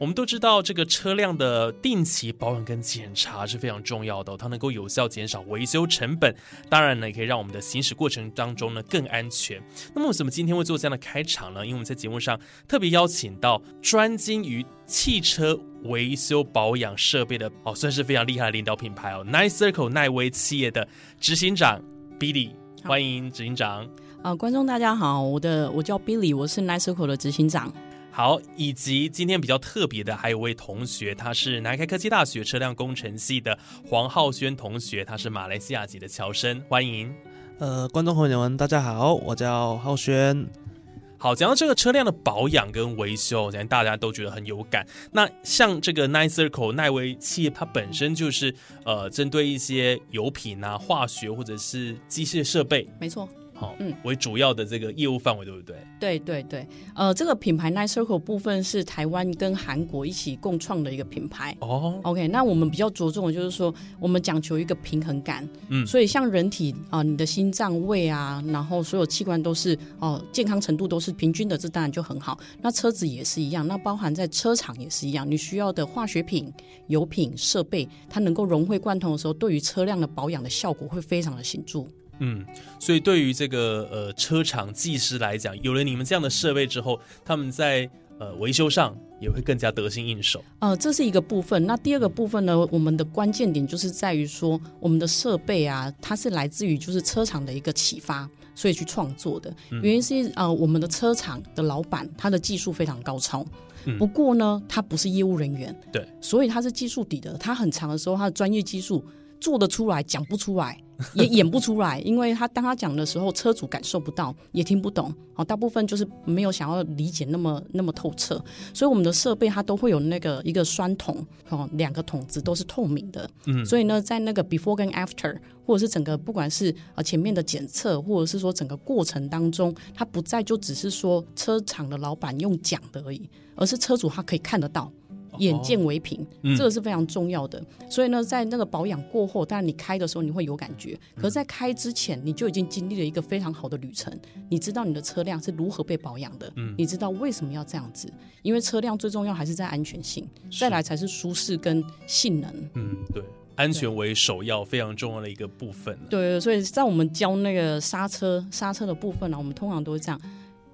我们都知道，这个车辆的定期保养跟检查是非常重要的，它能够有效减少维修成本，当然呢，也可以让我们的行驶过程当中呢更安全。那么，为什么今天会做这样的开场呢？因为我们在节目上特别邀请到专精于汽车维修保养设备的哦，算是非常厉害的领导品牌哦，Nice Circle 耐威企业的执行长 Billy，欢迎执行长。呃，观众大家好，我的我叫 Billy，我是 Nice Circle 的执行长。好，以及今天比较特别的，还有位同学，他是南开科技大学车辆工程系的黄浩轩同学，他是马来西亚籍的侨生，欢迎。呃，观众朋友们，大家好，我叫浩轩。好，讲到这个车辆的保养跟维修，相信大家都觉得很有感。那像这个 Nine Circle 耐威企业，它本身就是呃，针对一些油品啊、化学或者是机械设备，没错。好，嗯，为主要的这个业务范围，对不对？对对对，呃，这个品牌 Nice Circle 部分是台湾跟韩国一起共创的一个品牌。哦，OK，那我们比较着重的就是说，我们讲求一个平衡感。嗯，所以像人体啊，你的心脏、胃啊，然后所有器官都是哦，健康程度都是平均的，这当然就很好。那车子也是一样，那包含在车厂也是一样，你需要的化学品、油品、设备，它能够融会贯通的时候，对于车辆的保养的效果会非常的显著。嗯，所以对于这个呃车厂技师来讲，有了你们这样的设备之后，他们在呃维修上也会更加得心应手。呃，这是一个部分。那第二个部分呢，我们的关键点就是在于说，我们的设备啊，它是来自于就是车厂的一个启发，所以去创作的。原因是呃，我们的车厂的老板他的技术非常高超，不过呢，他不是业务人员，对，所以他是技术底的。他很长的时候，他的专业技术做得出来，讲不出来。也演不出来，因为他当他讲的时候，车主感受不到，也听不懂。哦，大部分就是没有想要理解那么那么透彻。所以我们的设备它都会有那个一个栓桶，哦，两个桶子都是透明的。嗯，所以呢，在那个 before 跟 after，或者是整个不管是呃前面的检测，或者是说整个过程当中，它不再就只是说车厂的老板用讲的而已，而是车主他可以看得到。眼见为凭，这个是非常重要的。所以呢，在那个保养过后，当然你开的时候你会有感觉，可是在开之前，你就已经经历了一个非常好的旅程。你知道你的车辆是如何被保养的，你知道为什么要这样子？因为车辆最重要还是在安全性，再来才是舒适跟性能。嗯，对，安全为首要，非常重要的一个部分。对，所以在我们教那个刹车刹车的部分呢，我们通常都会这样：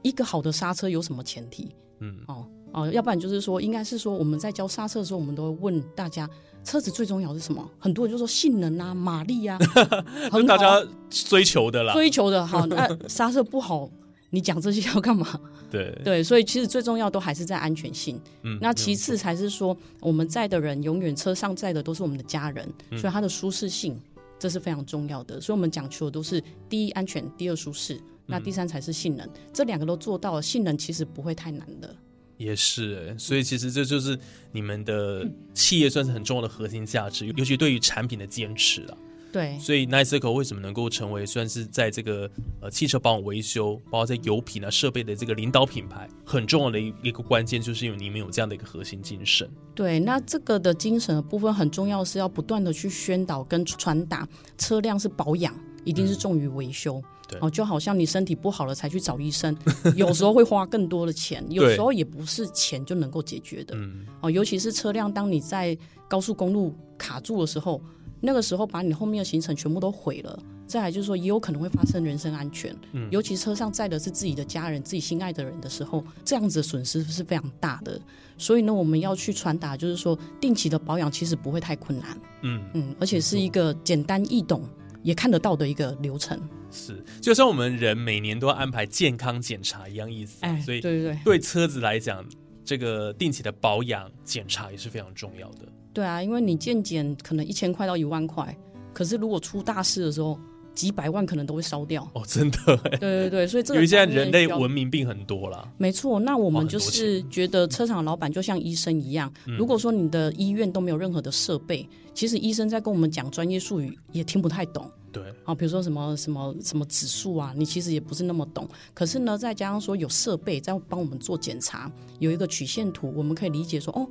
一个好的刹车有什么前提？嗯，哦。哦，要不然就是说，应该是说我们在教刹车的时候，我们都会问大家，车子最重要是什么？很多人就说性能啊，马力啊，很大家追求的啦，追求的好。那刹车不好，你讲这些要干嘛？对对，所以其实最重要都还是在安全性。嗯，那其次才是说我们在的人，永远车上载的都是我们的家人，所以它的舒适性这是非常重要的。所以我们讲求的都是第一安全，第二舒适，那第三才是性能。这两个都做到了，性能其实不会太难的。也是，所以其实这就是你们的企业算是很重要的核心价值，尤其对于产品的坚持了。对，所以 Nice Circle 为什么能够成为算是在这个呃汽车保养维修，包括在油品啊设备的这个领导品牌，很重要的一一个关键，就是因为你们有这样的一个核心精神。对，那这个的精神的部分很重要，是要不断的去宣导跟传达，车辆是保养，一定是重于维修。哦，就好像你身体不好了才去找医生，有时候会花更多的钱，有时候也不是钱就能够解决的。哦，尤其是车辆，当你在高速公路卡住的时候，那个时候把你后面的行程全部都毁了，再来就是说，也有可能会发生人身安全，嗯。尤其车上载的是自己的家人、自己心爱的人的时候，这样子的损失是非常大的。所以呢，我们要去传达，就是说，定期的保养其实不会太困难，嗯，嗯，而且是一个简单易懂、也看得到的一个流程。是，就像我们人每年都要安排健康检查一样意思。哎，所以对对对，对车子来讲，这个定期的保养检查也是非常重要的。对啊，因为你健检可能一千块到一万块，可是如果出大事的时候，几百万可能都会烧掉。哦，真的哎，对对对，所以这个因为现在人类文明病很多啦。没错，那我们就是觉得车厂老板就像医生一样，嗯如果说你的医院都没有任何的设备，其实医生在跟我们讲专业术语也听不太懂对，啊，比如说什么什么什么指数啊，你其实也不是那么懂。可是呢，再加上说有设备在帮我们做检查，有一个曲线图，我们可以理解说哦，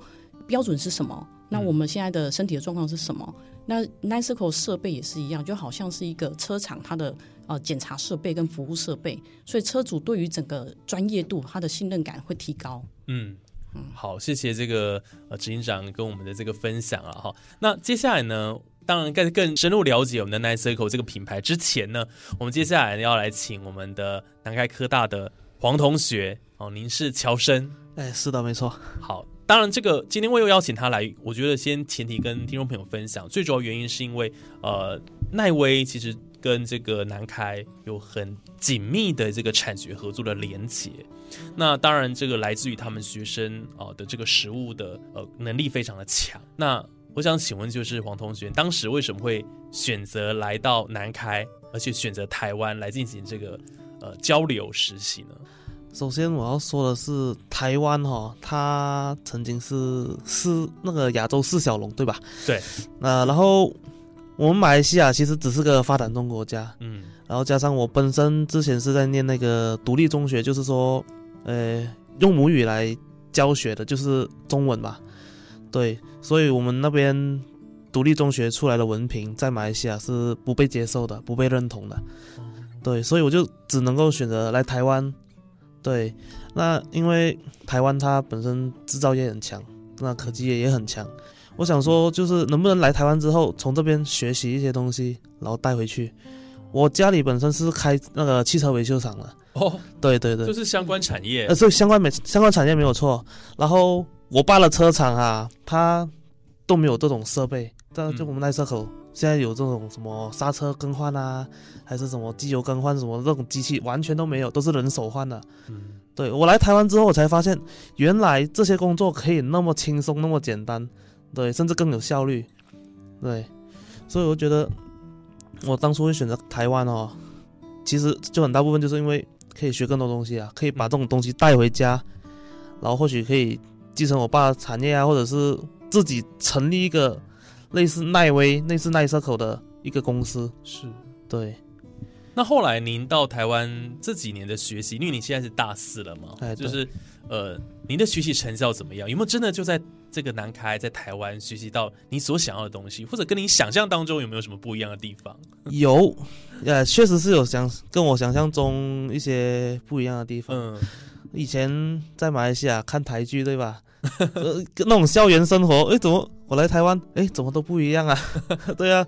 标准是什么？那我们现在的身体的状况是什么？那 Niceco 设备也是一样，就好像是一个车厂它的呃检查设备跟服务设备，所以车主对于整个专业度，他的信任感会提高。嗯。好，谢谢这个呃执行长跟我们的这个分享啊哈。那接下来呢，当然更更深入了解我们的 Nice Circle 这个品牌之前呢，我们接下来要来请我们的南开科大的黄同学哦，您是乔生，哎，是的，没错。好，当然这个今天我又邀请他来，我觉得先前提跟听众朋友分享，最主要原因是因为呃奈威其实跟这个南开有很紧密的这个产学合作的连结。那当然，这个来自于他们学生啊、的这个实务的呃能力非常的强。那我想请问，就是黄同学，当时为什么会选择来到南开，而且选择台湾来进行这个呃交流实习呢？首先我要说的是，台湾哈、它曾经是是那个亚洲四小龙，对吧？对。那、然后我们马来西亚其实只是个发展中国家，嗯然后加上我本身之前是在念那个独立中学，就是说，呃，用母语来教学的，就是中文嘛。对，所以我们那边独立中学出来的文凭，在马来西亚是不被接受的，不被认同的。对，所以我就只能够选择来台湾。对，那因为台湾它本身制造业很强，那科技业也很强。我想说，就是能不能来台湾之后，从这边学习一些东西，然后带回去。我家里本身是开那个汽车维修厂的，哦，对 对对，就是相关产业呃，所以相关没相关产业没有错。然后我爸的车厂啊，他都没有这种设备，但就嗯我们奈车口现在有这种什么刹车更换啊，还是什么机油更换什么这种机器，完全都没有，都是人手换的。嗯。对我来台湾之后，我才发现原来这些工作可以那么轻松，那么简单，对，甚至更有效率，对，所以我觉得我当初会选择台湾哦，其实就很大部分就是因为可以学更多东西啊，可以把这种东西带回家，然后或许可以继承我爸的产业啊，或者是自己成立一个类似奈威、类似奈瑟口的一个公司，是。对，那后来您到台湾这几年的学习，因为你现在是大四了嘛，就是呃，您的学习成效怎么样？有没有真的就在这个南开在台湾学习到你所想要的东西，或者跟你想象当中有没有什么不一样的地方？有，呃，确实是有想跟我想象中一些不一样的地方。嗯，以前在马来西亚看台剧，对吧？呃，那种校园生活，诶，怎么我来台湾，诶，怎么都不一样啊？对啊，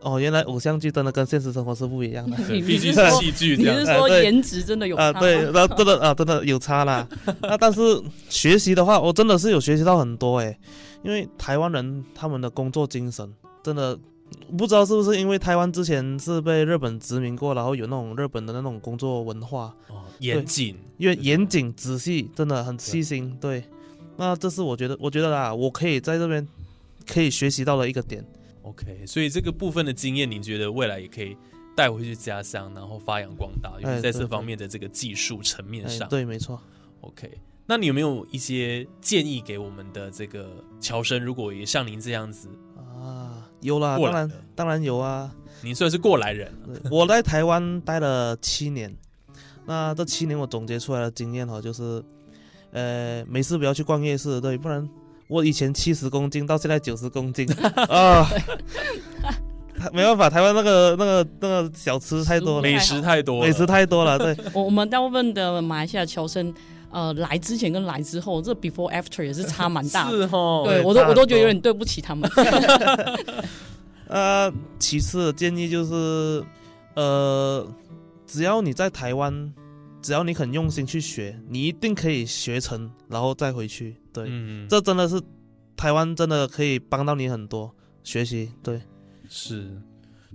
哦，原来偶像剧真的跟现实生活是不一样的。你毕竟是戏剧这样。你是说颜值真的有啊，差对，吗那真的啊，真的有差啦。那但是学习的话，我真的是有学习到很多诶，因为台湾人他们的工作精神真的不知道是不是因为台湾之前是被日本殖民过，然后有那种日本的那种工作文化，哦，严谨，因为严谨仔细，真的很细心。对，那这是我觉得，我觉得啦，我可以在这边可以学习到的一个点。OK，所以这个部分的经验，您觉得未来也可以带回去家乡，然后发扬光大，尤其在这方面的这个技术层面上。，哎对，没错。OK，那你有没有一些建议给我们的这个侨生？如果也像您这样子啊，有啦，当然当然有啊。您算是过来人，对我在台湾待了七年，那这七年我总结出来的经验哈，就是，呃，没事不要去逛夜市，对，不然我以前七十公斤到现在九十公斤。啊，没办法，台湾那个那个那个小吃太多了，美食太多了，美食太多了，对，我我们大部分的马来西亚侨生，呃，来之前跟来之后，这 before after 也是差蛮大。的。是哦，对，对我都我都觉得有点对不起他们。呃，其次建议就是，呃，只要你在台湾，只要你肯用心去学，你一定可以学成，然后再回去。对，嗯，这真的是台湾真的可以帮到你很多学习。对，是，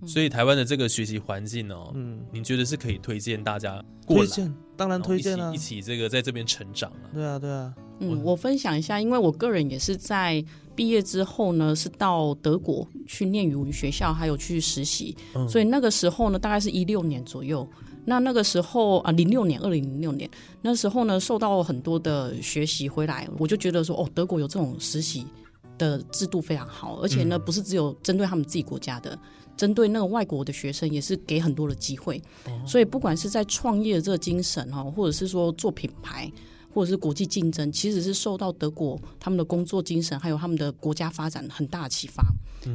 所以台湾的这个学习环境哦，嗯，你觉得是可以推荐大家过来，推荐当然推荐啊一起一，起这个在这边成长啊。对啊对啊，嗯，我分享一下，因为我个人也是在毕业之后呢，是到德国去念语文学校，还有去实习，嗯所以那个时候呢，大概是一六年左右。那那个时候啊，零六年，二零零六年，那时候呢，受到很多的学习回来，我就觉得说，哦，德国有这种实习的制度非常好，而且呢，不是只有针对他们自己国家的，针对那个外国的学生也是给很多的机会。所以不管是在创业的这个精神哈，或者是说做品牌，或者是国际竞争，其实是受到德国他们的工作精神，还有他们的国家发展很大的启发。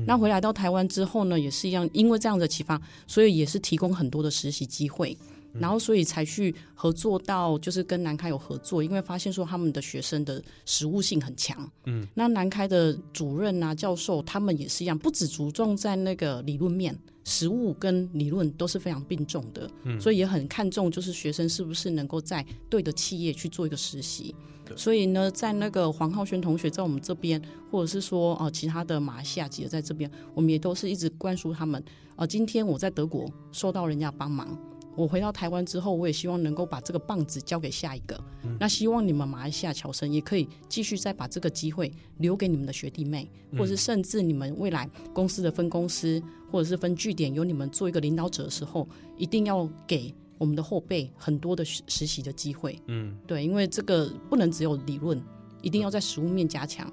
那回来到台湾之后呢，也是一样，因为这样的启发，所以也是提供很多的实习机会。然后，所以才去合作到，就是跟南开有合作，因为发现说他们的学生的实务性很强。嗯，那南开的主任啊、教授，他们也是一样，不只着重在那个理论面，实务跟理论都是非常并重的。嗯，所以也很看重，就是学生是不是能够在对的企业去做一个实习。所以呢，在那个黄浩轩同学在我们这边，或者是说呃其他的马来西亚籍的在这边，我们也都是一直灌输他们。呃，今天我在德国受到人家帮忙，我回到台湾之后，我也希望能够把这个棒子交给下一个。那希望你们马来西亚侨生也可以继续再把这个机会留给你们的学弟妹，或者是甚至你们未来公司的分公司或者是分据点，由你们做一个领导者的时候，一定要给我们的后辈很多的实实习的机会。嗯，对，因为这个不能只有理论，一定要在实物面加强。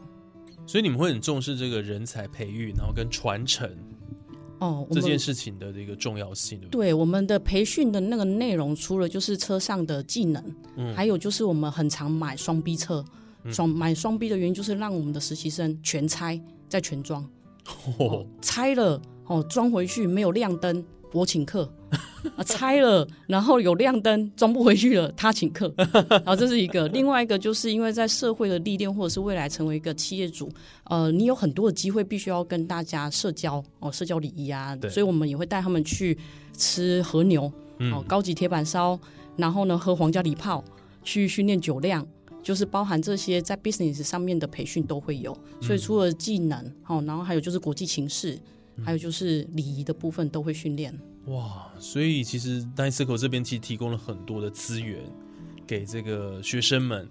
所以你们会很重视这个人才培育，然后跟传承哦，这件事情的这个重要性，对我们的培训的那个内容，除了就是车上的技能，嗯。还有就是我们很常买双 B 车，双买双 B 的原因就是让我们的实习生全拆再全装，哦，拆了哦装回去没有亮灯，我请客。啊，拆了，然后有亮灯，装不回去了，他请客。然后这是一个，另外一个就是因为在社会的历练，或者是未来成为一个企业主，呃，你有很多的机会，必须要跟大家社交哦，社交礼仪啊，所以我们也会带他们去吃和牛，嗯哦，高级铁板烧，然后呢喝皇家礼炮，去训练酒量。就是包含这些在 business 上面的培训都会有，所以除了技能，哦，然后还有就是国际情势，还有就是礼仪的部分都会训练。哇，所以其实 Nine Circle 这边其实提供了很多的资源给这个学生们。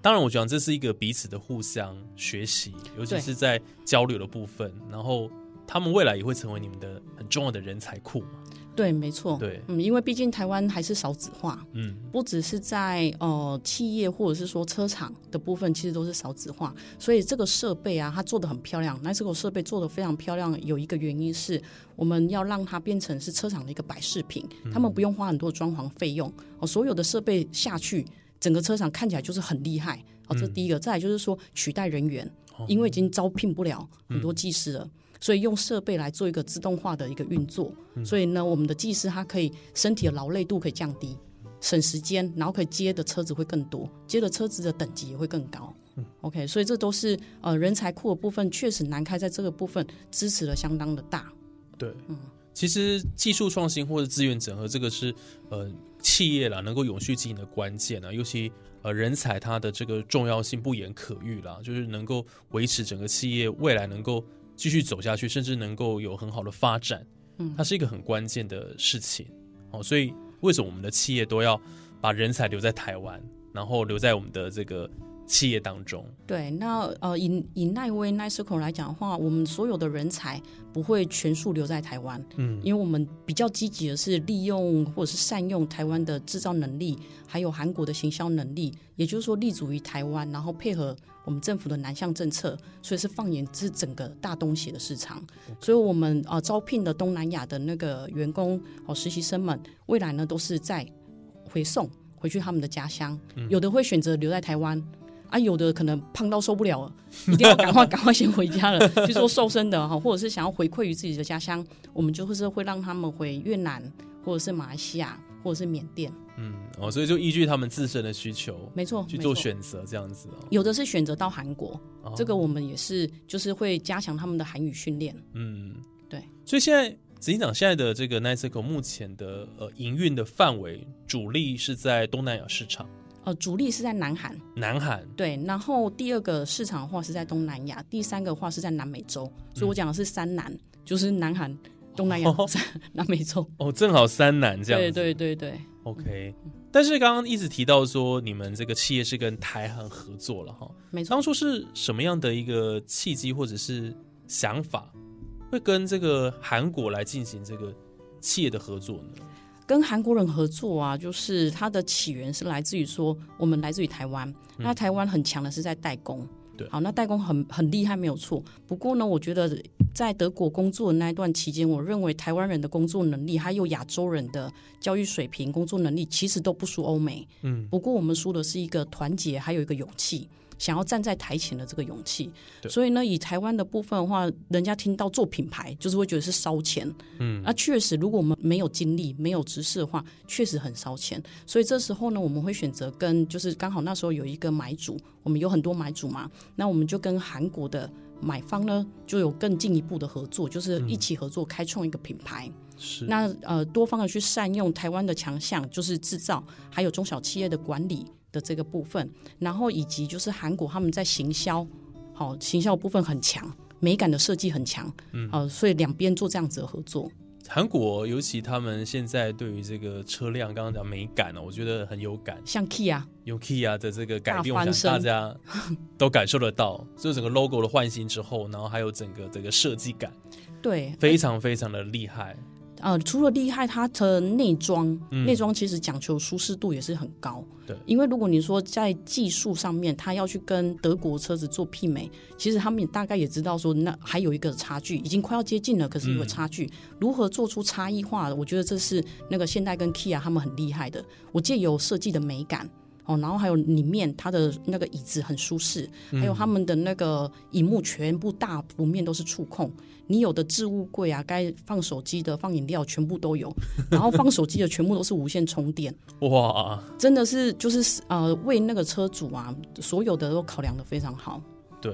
当然，我讲这是一个彼此的互相学习，尤其是在交流的部分。然后，他们未来也会成为你们的很重要的人才库嘛。对，没错。对嗯，因为毕竟台湾还是少子化，嗯，不只是在呃企业或者是说车厂的部分，其实都是少子化，所以这个设备啊，它做的很漂亮。那这个设备做的非常漂亮，有一个原因是我们要让它变成是车厂的一个摆饰品，他们不用花很多的装潢费用哦，所有的设备下去，整个车厂看起来就是很厉害哦。这第一个，再来就是说取代人员，因为已经招聘不了很多技师了。所以用设备来做一个自动化的一个运作，所以呢，我们的技师他可以身体的劳累度可以降低，省时间，然后可以接的车子会更多，接的车子的等级也会更高。OK，所以这都是呃人才库的部分，确实南开在这个部分支持的相当的大。对，其实技术创新或者资源整合，这个是呃企业啦能够永续经营的关键啊，尤其呃人才它的这个重要性不言可喻啦，就是能够维持整个企业未来能够继续走下去，甚至能够有很好的发展，嗯，它是一个很关键的事情哦。所以为什么我们的企业都要把人才留在台湾，然后留在我们的这个企业当中？对，那呃，以以奈威奈 circle 来讲的话，我们所有的人才不会全数留在台湾，嗯，因为我们比较积极的是利用或者是善用台湾的制造能力，还有韩国的行销能力，也就是说立足于台湾，然后配合我们政府的南向政策，所以是放眼至整个大东协的市场。所以我们呃招聘的东南亚的那个员工哦实习生们，未来呢都是在回送回去他们的家乡，有的会选择留在台湾。啊，有的可能胖到受不了了，一定要赶快 赶快先回家了，去做瘦身的哈，或者是想要回馈于自己的家乡，我们就会是会让他们回越南，或者是马来西亚，或者是缅甸。嗯，哦，所以就依据他们自身的需求没错，去。做选择，这样子哦。有的是选择到韩国，哦这个我们也是，就是会加强他们的韩语训练。嗯，对。所以现在执行长现在的这个 Niceco 目前的呃营运的范围主力是在东南亚市场，呃，主力是在南韩，南韩对，然后第二个市场的话是在东南亚，第三个的话是在南美洲，所以我讲的是三南，就是南韩、东南亚、哦 南美洲。哦，正好三南这样对子。对对对，OK，但是刚刚一直提到说你们这个企业是跟台韩合作了哈，没错当。初是什么样的一个契机或者是想法，会跟这个韩国来进行这个企业的合作呢？跟韩国人合作啊，就是它的起源是来自于说，我们来自于台湾，那台湾很强的是在代工。对好，那代工很很厉害，没有错。不过呢，我觉得在德国工作的那一段期间，我认为台湾人的工作能力，还有亚洲人的教育水平、工作能力，其实都不输欧美。嗯，不过我们输的是一个团结，还有一个勇气，想要站在台前的这个勇气。所以呢，以台湾的部分的话，人家听到做品牌，就是会觉得是烧钱。嗯，那确实，如果我们没有精力、没有知识的话，确实很烧钱。所以这时候呢，我们会选择跟，就是刚好那时候有一个买主，我们有很多买主嘛，那我们就跟韩国的买方呢，就有更进一步的合作，就是一起合作开创一个品牌。是那呃，多方的去善用台湾的强项，就是制造，还有中小企业的管理的这个部分，然后以及就是韩国他们在行销，好、行销部分很强，美感的设计很强，嗯，呃，所以两边做这样子的合作。韩国，尤其他们现在对于这个车辆，刚刚讲美感哦，我觉得很有感。像 Kia，用 Kia 的这个改变，我想大家 都感受得到，就整个 logo 的换新之后，然后还有整个这个设计感，对，非常非常的厉害。呃，除了厉害，它的内装，嗯内装其实讲求舒适度也是很高。对因为如果你说在技术上面，它要去跟德国车子做媲美，其实他们也大概也知道说，那还有一个差距，已经快要接近了，可是有个差距，如何做出差异化的？我觉得这是那个现代跟 Kia 他们很厉害的。我借有设计的美感。哦，然后还有里面它的那个椅子很舒适，还有他们的那个荧幕全部大幅面都是触控，你有的置物柜啊，该放手机的、放饮料全部都有，然后放手机的全部都是无线充电，哇，真的是就是呃为那个车主啊，所有的都考量的非常好。对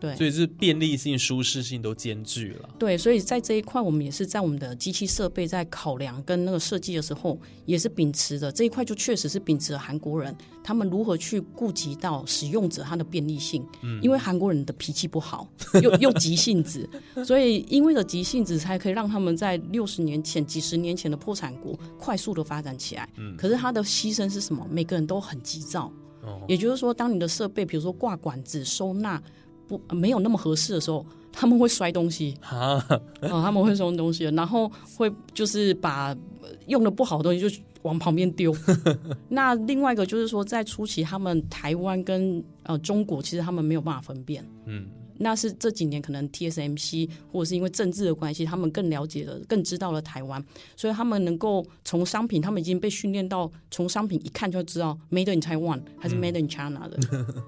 对所以是便利性、舒适性都兼具了。对，所以在这一块，我们也是在我们的机器设备在考量跟那个设计的时候，也是秉持着这一块，就确实是秉持了韩国人他们如何去顾及到使用者他的便利性。嗯，因为韩国人的脾气不好，又又急性子，所以因为的急性子才可以让他们在六十年前、几十年前的破产国快速的发展起来。嗯，可是他的牺牲是什么？每个人都很急躁。哦，也就是说，当你的设备，比如说挂管子、收纳不呃没有那么合适的时候，他们会摔东西，啊，啊、他们会摔东西，然后会就是把呃用的不好的东西就往旁边丢。那另外一个就是说，在初期，他们台湾跟呃中国其实他们没有办法分辨。嗯，那是这几年可能 TSMC 或者是因为政治的关系，他们更了解了、更知道了台湾，所以他们能够从商品，他们已经被训练到从商品一看就知道 Made in Taiwan 还是 Made in China 的，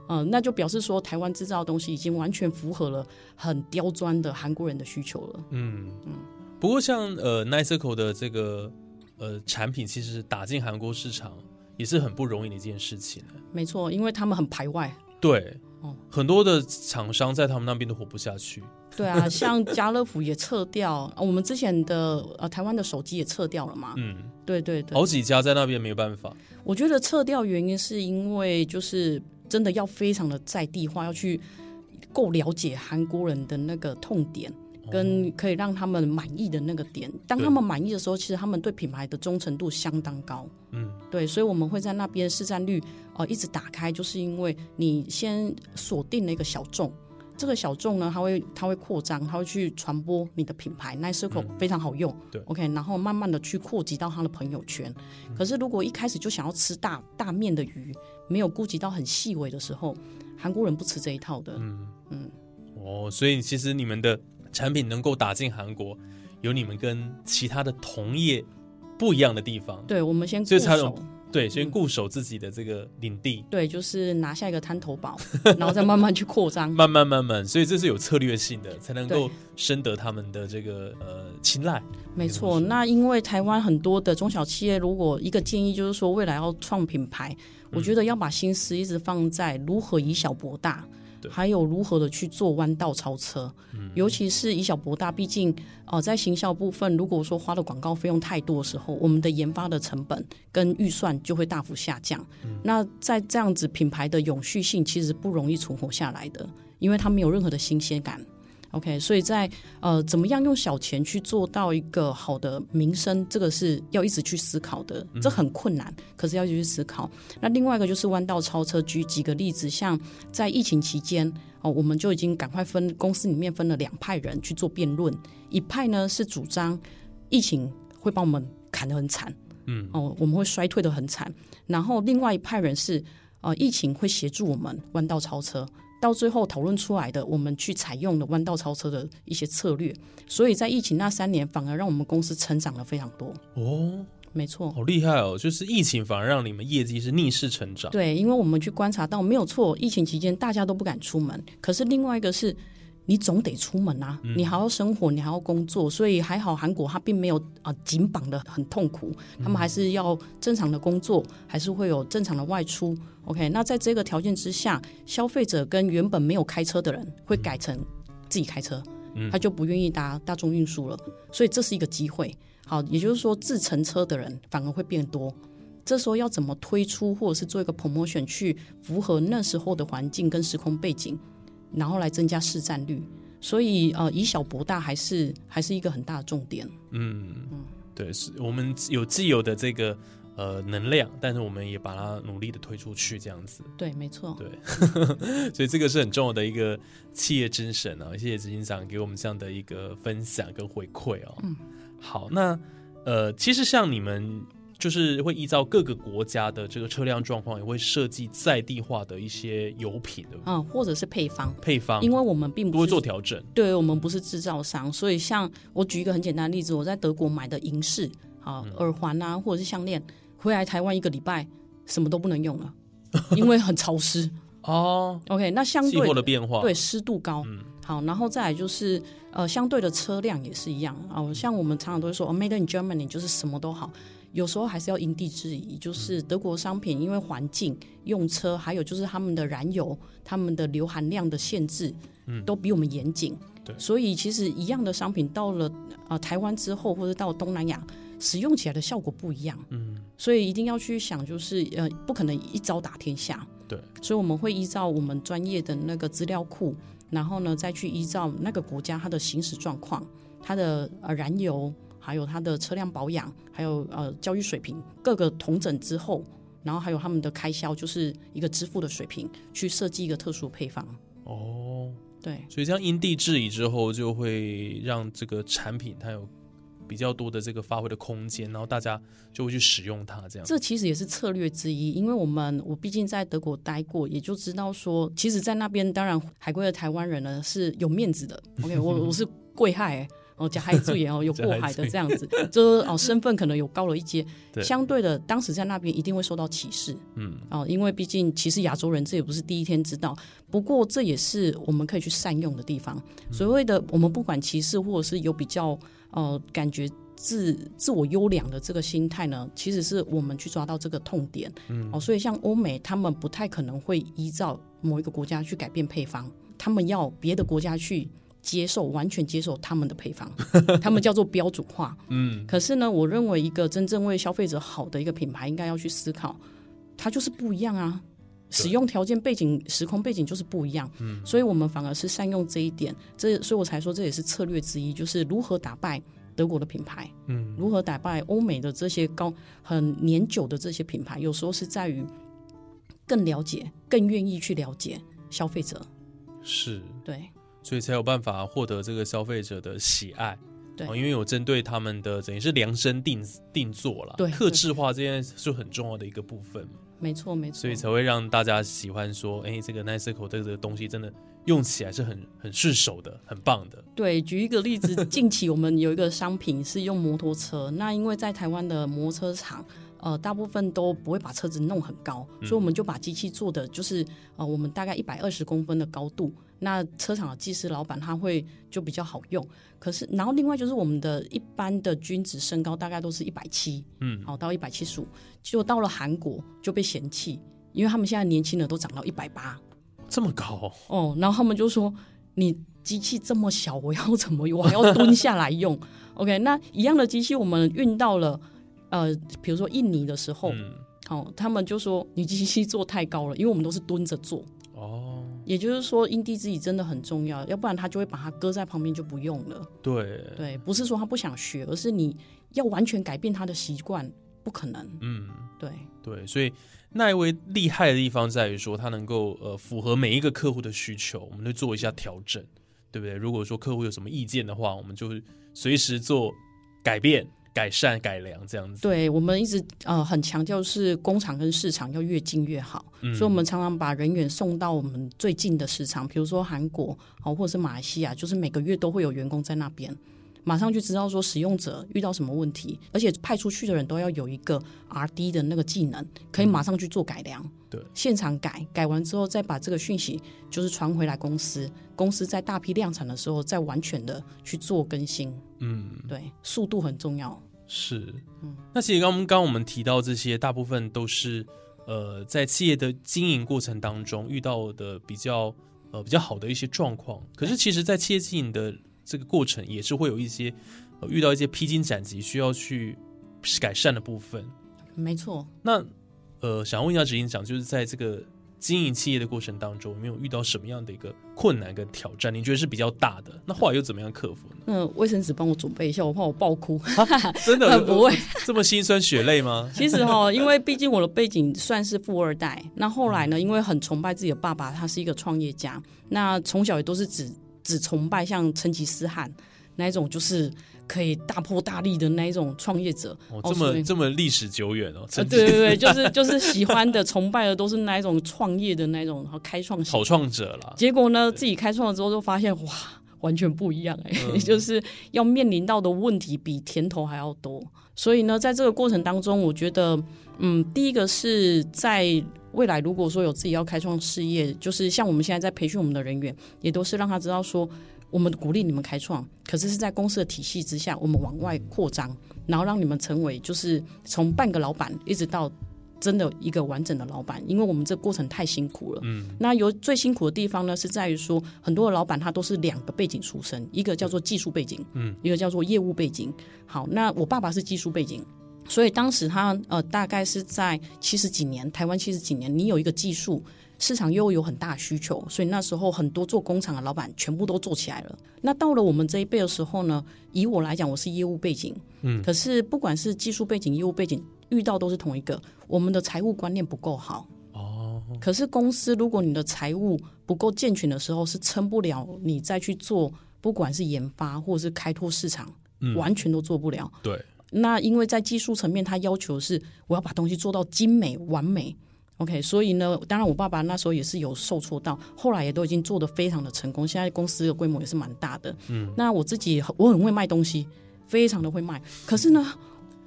嗯、那就表示说台湾制造的东西已经完全符合了很刁钻的韩国人的需求了。嗯嗯不过像呃 Niceco 的这个呃产品，其实打进韩国市场也是很不容易的一件事情。没错，因为他们很排外。对，哦很多的厂商在他们那边都活不下去。对啊，像家乐福也撤掉，呃我们之前的呃台湾的手机也撤掉了嘛。嗯，对对对，好几家在那边没有办法。我觉得撤掉原因是因为就是真的要非常的在地化，要去够了解韩国人的那个痛点。跟可以让他们满意的那个点，当他们满意的时候，其实他们对品牌的忠诚度相当高。嗯，对，所以我们会在那边市占率呃一直打开，就是因为你先锁定了一个小众，这个小众呢，它会它会扩张，它会去传播你的品牌，Nice Circle 非常好用，对，OK，然后慢慢的去扩及到他的朋友圈。可是如果一开始就想要吃大大面的鱼，没有顾及到很细微的时候，韩国人不吃这一套的。嗯。嗯。哦，所以其实你们的产品能够打进韩国，有你们跟其他的同业不一样的地方。对，我们先固所以才有守，对，先固守自己的这个领地，对，就是拿下一个滩头堡，然后再慢慢去扩张。慢慢慢慢，所以这是有策略性的，才能够深得他们的这个呃青睐。没错，那因为台湾很多的中小企业，如果一个建议就是说未来要创品牌，我觉得要把心思一直放在如何以小博大。对还有如何的去做弯道超车，尤其是以小博大，毕竟呃在行销部分，如果说花的广告费用太多的时候，我们的研发的成本跟预算就会大幅下降。那在这样子品牌的永续性其实不容易存活下来的，因为它没有任何的新鲜感。OK，所以在呃，怎么样用小钱去做到一个好的名声，这个是要一直去思考的，这很困难，可是要去思考。那另外一个就是弯道超车，举几个例子，像在疫情期间哦，我们就已经赶快分公司里面分了两派人去做辩论，一派呢是主张疫情会把我们砍得很惨，嗯，哦，我们会衰退的很惨，然后另外一派人是呃，疫情会协助我们弯道超车。到最后讨论出来的，我们去采用的弯道超车的一些策略，所以在疫情那三年，反而让我们公司成长了非常多。哦，没错，好厉害哦！就是疫情反而让你们业绩是逆势成长。对，因为我们去观察到，没有错，疫情期间大家都不敢出门，可是另外一个是。你总得出门啊，你还要生活，你还要工作，所以还好韩国它并没有啊紧绑的很痛苦，他们还是要正常的工作，还是会有正常的外出。OK，那在这个条件之下，消费者跟原本没有开车的人会改成自己开车，他就不愿意搭大众运输了，所以这是一个机会。好，也就是说自乘车的人反而会变多。这时候要怎么推出或者是做一个 promotion 去符合那时候的环境跟时空背景？然后来增加市占率，所以呃，以小博大还是还是一个很大的重点。嗯嗯，对，是我们有既有的这个呃能量，但是我们也把它努力的推出去，这样子。对，没错。对，所以这个是很重要的一个企业精神啊！谢谢执行长给我们这样的一个分享跟回馈哦。嗯，好，那呃，其实像你们。就是会依照各个国家的这个车辆状况，也会设计在地化的一些油品的，嗯，或者是配方，配方，因为我们并不会做调整，对我们不是制造商，所以像我举一个很简单的例子，我在德国买的银饰啊耳环啊，或者是项链，回来台湾一个礼拜什么都不能用了，因为很潮湿 哦。OK，那相对的变化，对湿度高，嗯，好，然后再来就是呃，相对的车辆也是一样啊，像我们常常都会说，Made in Germany 就是什么都好。有时候还是要因地制宜，就是德国商品，因为环境、用车，还有就是他们的燃油、他们的硫含量的限制，嗯，都比我们严谨。对，所以其实一样的商品到了啊台湾之后，或者到东南亚，使用起来的效果不一样。嗯，所以一定要去想，就是呃，不可能一招打天下。对，所以我们会依照我们专业的那个资料库，然后呢，再去依照那个国家它的行驶状况，它的呃燃油。还有它的车辆保养，还有呃教育水平，各个同整之后，然后还有他们的开销，就是一个支付的水平，去设计一个特殊配方。哦，对，所以这样因地制宜之后，就会让这个产品它有比较多的这个发挥的空间，然后大家就会去使用它。这样，这其实也是策略之一，因为我们我毕竟在德国待过，也就知道说，其实，在那边当然海归的台湾人呢是有面子的。OK，我我是贵害。哦，加海注言哦，有 过海的这样子，就是哦，身份可能有高了一阶。相对的，当时在那边一定会受到歧视。嗯，哦，因为毕竟歧视亚洲人，这也不是第一天知道。不过，这也是我们可以去善用的地方。所谓的我们不管歧视，或者是有比较呃感觉自自我优良的这个心态呢，其实是我们去抓到这个痛点。嗯，哦，所以像欧美，他们不太可能会依照某一个国家去改变配方，他们要别的国家去。接受完全接受他们的配方，他们叫做标准化。嗯，可是呢，我认为一个真正为消费者好的一个品牌，应该要去思考，它就是不一样啊，使用条件、背景、时空背景就是不一样。嗯，所以我们反而是善用这一点，这所以我才说这也是策略之一，就是如何打败德国的品牌，嗯，如何打败欧美的这些高很年久的这些品牌，有时候是在于更了解、更愿意去了解消费者。是，对。所以才有办法获得这个消费者的喜爱，对，因为有针对他们的等于是量身定定做了，对，克制化这件是很重要的一个部分，没错没错，所以才会让大家喜欢说，哎，这个 Nice 口这个东西真的用起来是很很顺手的，很棒的。对，举一个例子，近期我们有一个商品是用摩托车，那因为在台湾的摩托车厂。呃，大部分都不会把车子弄很高，所以我们就把机器做的就是呃，我们大概一百二十公分的高度。那车厂的技师老板他会就比较好用。可是，然后另外就是我们的一般的均值身高大概都是一百七，嗯，好到一百七十五，就到了韩国就被嫌弃，因为他们现在年轻人都长到一百八，这么高，哦，然后他们就说你机器这么小，我要怎么用？我还要蹲下来用。OK，那一样的机器我们运到了呃，比如说印尼的时候，嗯，好、他们就说你机器做太高了，因为我们都是蹲着做。哦，也就是说，因地制宜真的很重要，要不然他就会把它搁在旁边就不用了。对，对，不是说他不想学，而是你要完全改变他的习惯，不可能。嗯，对，对，所以那一位厉害的地方在于说，他能够呃符合每一个客户的需求，我们会做一下调整，对不对？如果说客户有什么意见的话，我们就会随时做改变、改善、改良这样子。对我们一直呃很强调是工厂跟市场要越近越好，嗯所以我们常常把人员送到我们最近的市场，比如说韩国哦，或者是马来西亚，就是每个月都会有员工在那边。马上就知道说使用者遇到什么问题，而且派出去的人都要有一个 R D 的那个技能，可以马上去做改良。对现场改，改完之后再把这个讯息就是传回来公司，公司在大批量产的时候再完全的去做更新。嗯，对，速度很重要。是。嗯那其实刚刚刚我们提到这些，大部分都是呃在企业的经营过程当中遇到的比较呃比较好的一些状况。可是其实，在企业经营的这个过程，也是会有一些、呃、遇到一些披荆斩棘需要去改善的部分。没错，那呃，想问一下执行长，就是在这个经营企业的过程当中，有没有遇到什么样的一个困难跟挑战？你觉得是比较大的？那后来又怎么样克服呢？那卫生纸帮我准备一下，我怕我爆哭。真的 不会这么心酸血泪吗？其实哈、因为 毕竟我的背景算是富二代，那后来呢，因为很崇拜自己的爸爸，他是一个创业家，那从小也都是只只崇拜像成吉思汗那一种，就是可以大破大立的那一种创业者。哦，这么这么历史久远哦，对对对，就是 就是喜欢的、崇拜的都是那一种创业的那种，然后开创型草创者了。结果呢，自己开创了之后，就发现哇，完全不一样哎、嗯 就是要面临到的问题比甜头还要多。所以呢，在这个过程当中，我觉得，嗯，第一个是在未来如果说有自己要开创事业，就是像我们现在在培训我们的人员，也都是让他知道说，我们鼓励你们开创，可是是在公司的体系之下，我们往外扩张，然后让你们成为就是从半个老板一直到。真的一个完整的老板，因为我们这过程太辛苦了。嗯，那有最辛苦的地方呢，是在于说，很多的老板他都是两个背景出身，一个叫做技术背景，嗯，一个叫做业务背景。好，那我爸爸是技术背景，所以当时他呃大概是在七十几年，台湾七十几年，你有一个技术。市场又有很大需求，所以那时候很多做工厂的老板全部都做起来了。那到了我们这一辈的时候呢，以我来讲，我是业务背景，嗯可是不管是技术背景、业务背景，遇到都是同一个，我们的财务观念不够好。哦，可是公司如果你的财务不够健全的时候，是撑不了你再去做，不管是研发或者是开拓市场，嗯完全都做不了。对，那因为在技术层面，它要求是我要把东西做到精美完美。OK，所以呢，当然我爸爸那时候也是有受挫到，后来也都已经做得非常的成功，现在公司的规模也是蛮大的。嗯，那我自己我很会卖东西，非常的会卖，可是呢，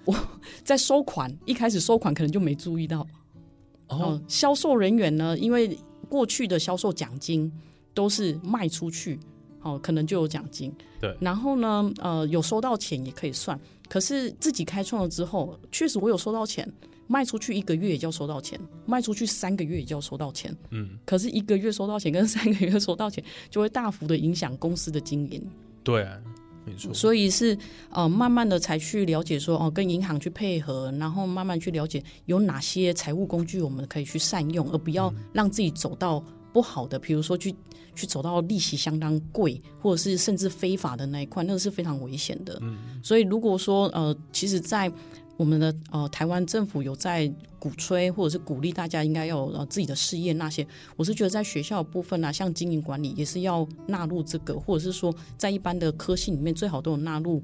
我 在收款一开始收款可能就没注意到，哦，销售人员呢，因为过去的销售奖金都是卖出去，哦，可能就有奖金。对然后呢，呃，有收到钱也可以算。可是自己开创了之后，确实我有收到钱，卖出去一个月也就要收到钱，卖出去三个月也就要收到钱。嗯，可是一个月收到钱跟三个月收到钱，就会大幅的影响公司的经营。对啊，没错，所以是呃，慢慢的才去了解说哦，跟银行去配合，然后慢慢去了解有哪些财务工具我们可以去善用，而不要让自己走到不好的，比如说去去走到利息相当贵，或者是甚至非法的那一块，那个是非常危险的。嗯所以如果说呃，其实，在我们的呃台湾政府有在鼓吹或者是鼓励大家应该要有自己的事业那些，我是觉得在学校部分啊，像经营管理也是要纳入这个，或者是说在一般的科系里面最好都有纳入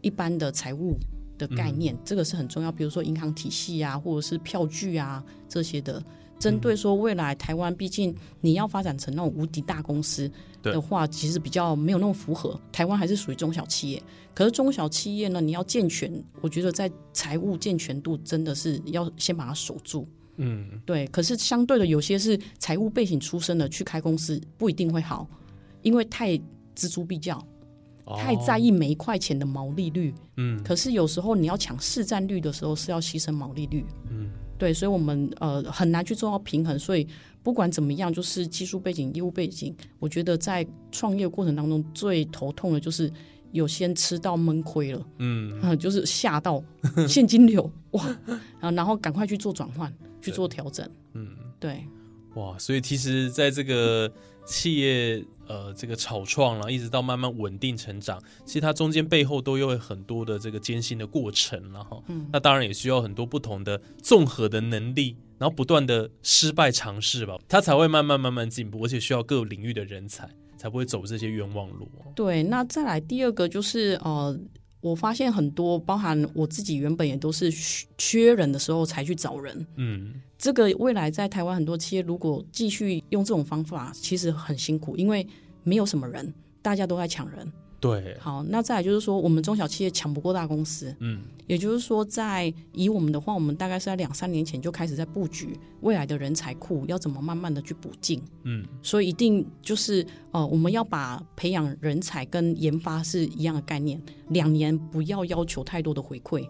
一般的财务的概念，这个是很重要。比如说银行体系啊，或者是票据啊这些的。针对说未来台湾，毕竟你要发展成那种无敌大公司的话，其实比较没有那么符合。台湾还是属于中小企业，可是中小企业呢，你要健全，我觉得在财务健全度真的是要先把它守住。嗯，对，可是相对的，有些是财务背景出身的去开公司，不一定会好，因为太锱铢必较，太在意，意每一块钱的毛利率。嗯可是有时候你要抢市占率的时候，是要牺牲毛利率。嗯，对，所以我们呃很难去做到平衡。所以不管怎么样，就是技术背景、业务背景，我觉得在创业过程当中最头痛的就是有先吃到闷亏了，嗯，嗯，就是吓到现金流哇，啊，然后赶快去做转换，去做调整，嗯，对。哇，所以其实在这个企业呃这个草创了，一直到慢慢稳定成长，其实它中间背后都有很多的这个艰辛的过程了哈。嗯那当然也需要很多不同的综合的能力，然后不断的失败尝试吧，它才会慢慢慢慢进步，而且需要各领域的人才，才不会走这些冤枉路哦。对，那再来第二个就是呃，我发现很多，包含我自己原本也都是缺缺人的时候才去找人。嗯，这个未来在台湾很多企业如果继续用这种方法，其实很辛苦，因为没有什么人，大家都在抢人。对，好，那再来就是说，我们中小企业抢不过大公司，嗯也就是说在，以我们的话，我们大概是在两三年前就开始在布局未来的人才库，要怎么慢慢的去补进。嗯所以一定就是呃，我们要把培养人才跟研发是一样的概念，两年不要要求太多的回馈，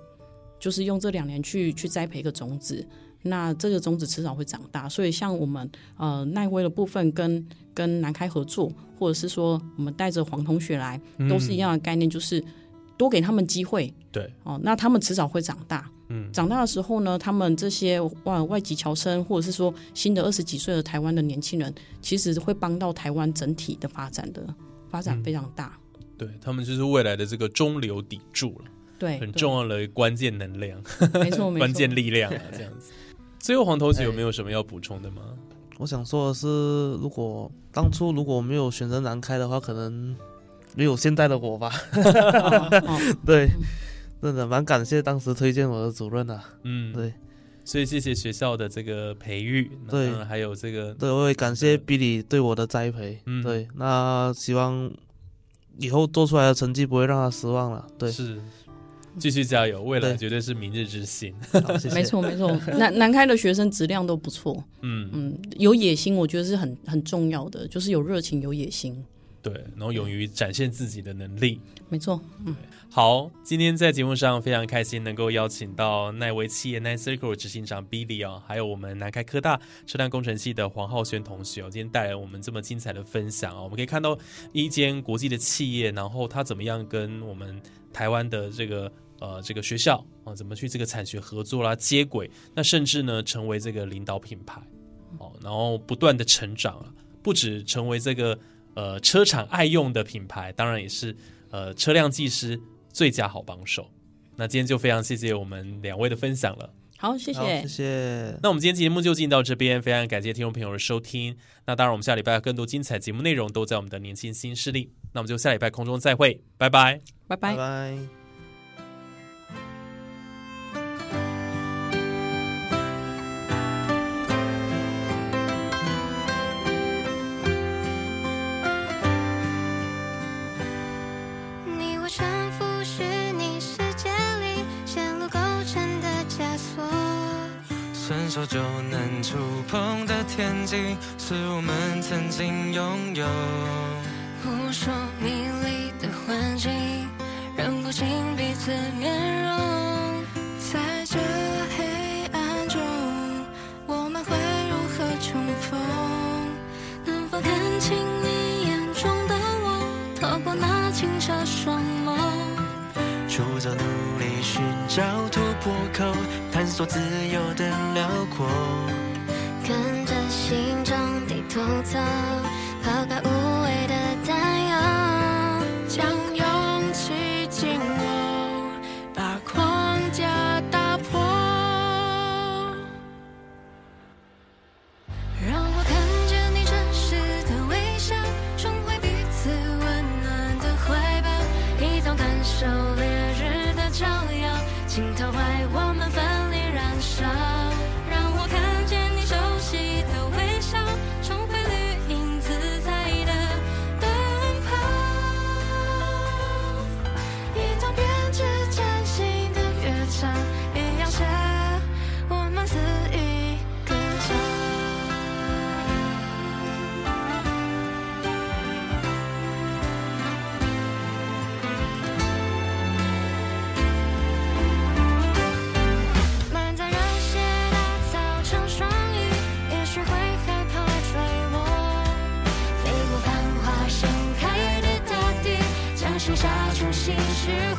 就是用这两年去去栽培一个种子，那这个种子迟早会长大。所以像我们呃奈威的部分跟跟南开合作，或者是说我们带着黄同学来，都是一样的概念，就是多给他们机会对，哦，那他们迟早会长大。嗯长大的时候呢，他们这些外外籍侨生，或者是说新的二十几岁的台湾的年轻人，其实会帮到台湾整体的发展的发展非常大。对他们就是未来的这个中流砥柱了，对，很重要的关键能量。没错，没 错。关键力量啊，这样子。最后，黄头姐有没有什么要补充的吗？我想说的是，如果当初如果没有选择南开的话，可能没有现在的我吧。对，真的蛮感谢当时推荐我的主任啊。嗯，对，所以谢谢学校的这个培育，对还有这个，对，我也感谢 Billy 对我的栽培。嗯对，那希望以后做出来的成绩不会让他失望了。对，是继续加油，未来绝对是明日之星。谢谢。没错，没错。南南开的学生质量都不错，嗯，嗯，有野心，我觉得是很很重要的，就是有热情，有野心。对，然后勇于展现自己的能力。没错，嗯，好，今天在节目上非常开心能够邀请到奈维企业 Nine Circle 执行长 Billy 啊、还有我们南开科大车辆工程系的黄浩轩同学哦，今天带来我们这么精彩的分享啊、我们可以看到一间国际的企业，然后它怎么样跟我们台湾的这个呃这个学校啊，怎么去这个产学合作啦、接轨，那甚至呢成为这个领导品牌哦，然后不断的成长啊，不止成为这个呃车厂爱用的品牌，当然也是呃车辆技师最佳好帮手。那今天就非常谢谢我们两位的分享了。好，谢，谢谢。谢。那我们今天节目就进到这边，非常感谢听众朋友的收听。那当然，我们下礼拜更多精彩节目内容都在我们的年轻新势力。那我们就下礼拜空中再会，拜拜。拜拜拜。拜。就能触碰的天际，是我们曾经拥有。扑朔迷离的环境，认不清彼此面容。在这黑暗中，我们会如何重逢？能否看清你眼中的我，透过那清澈双眸？出走努力寻找突破口，索自由的辽阔。跟着心中地图走，是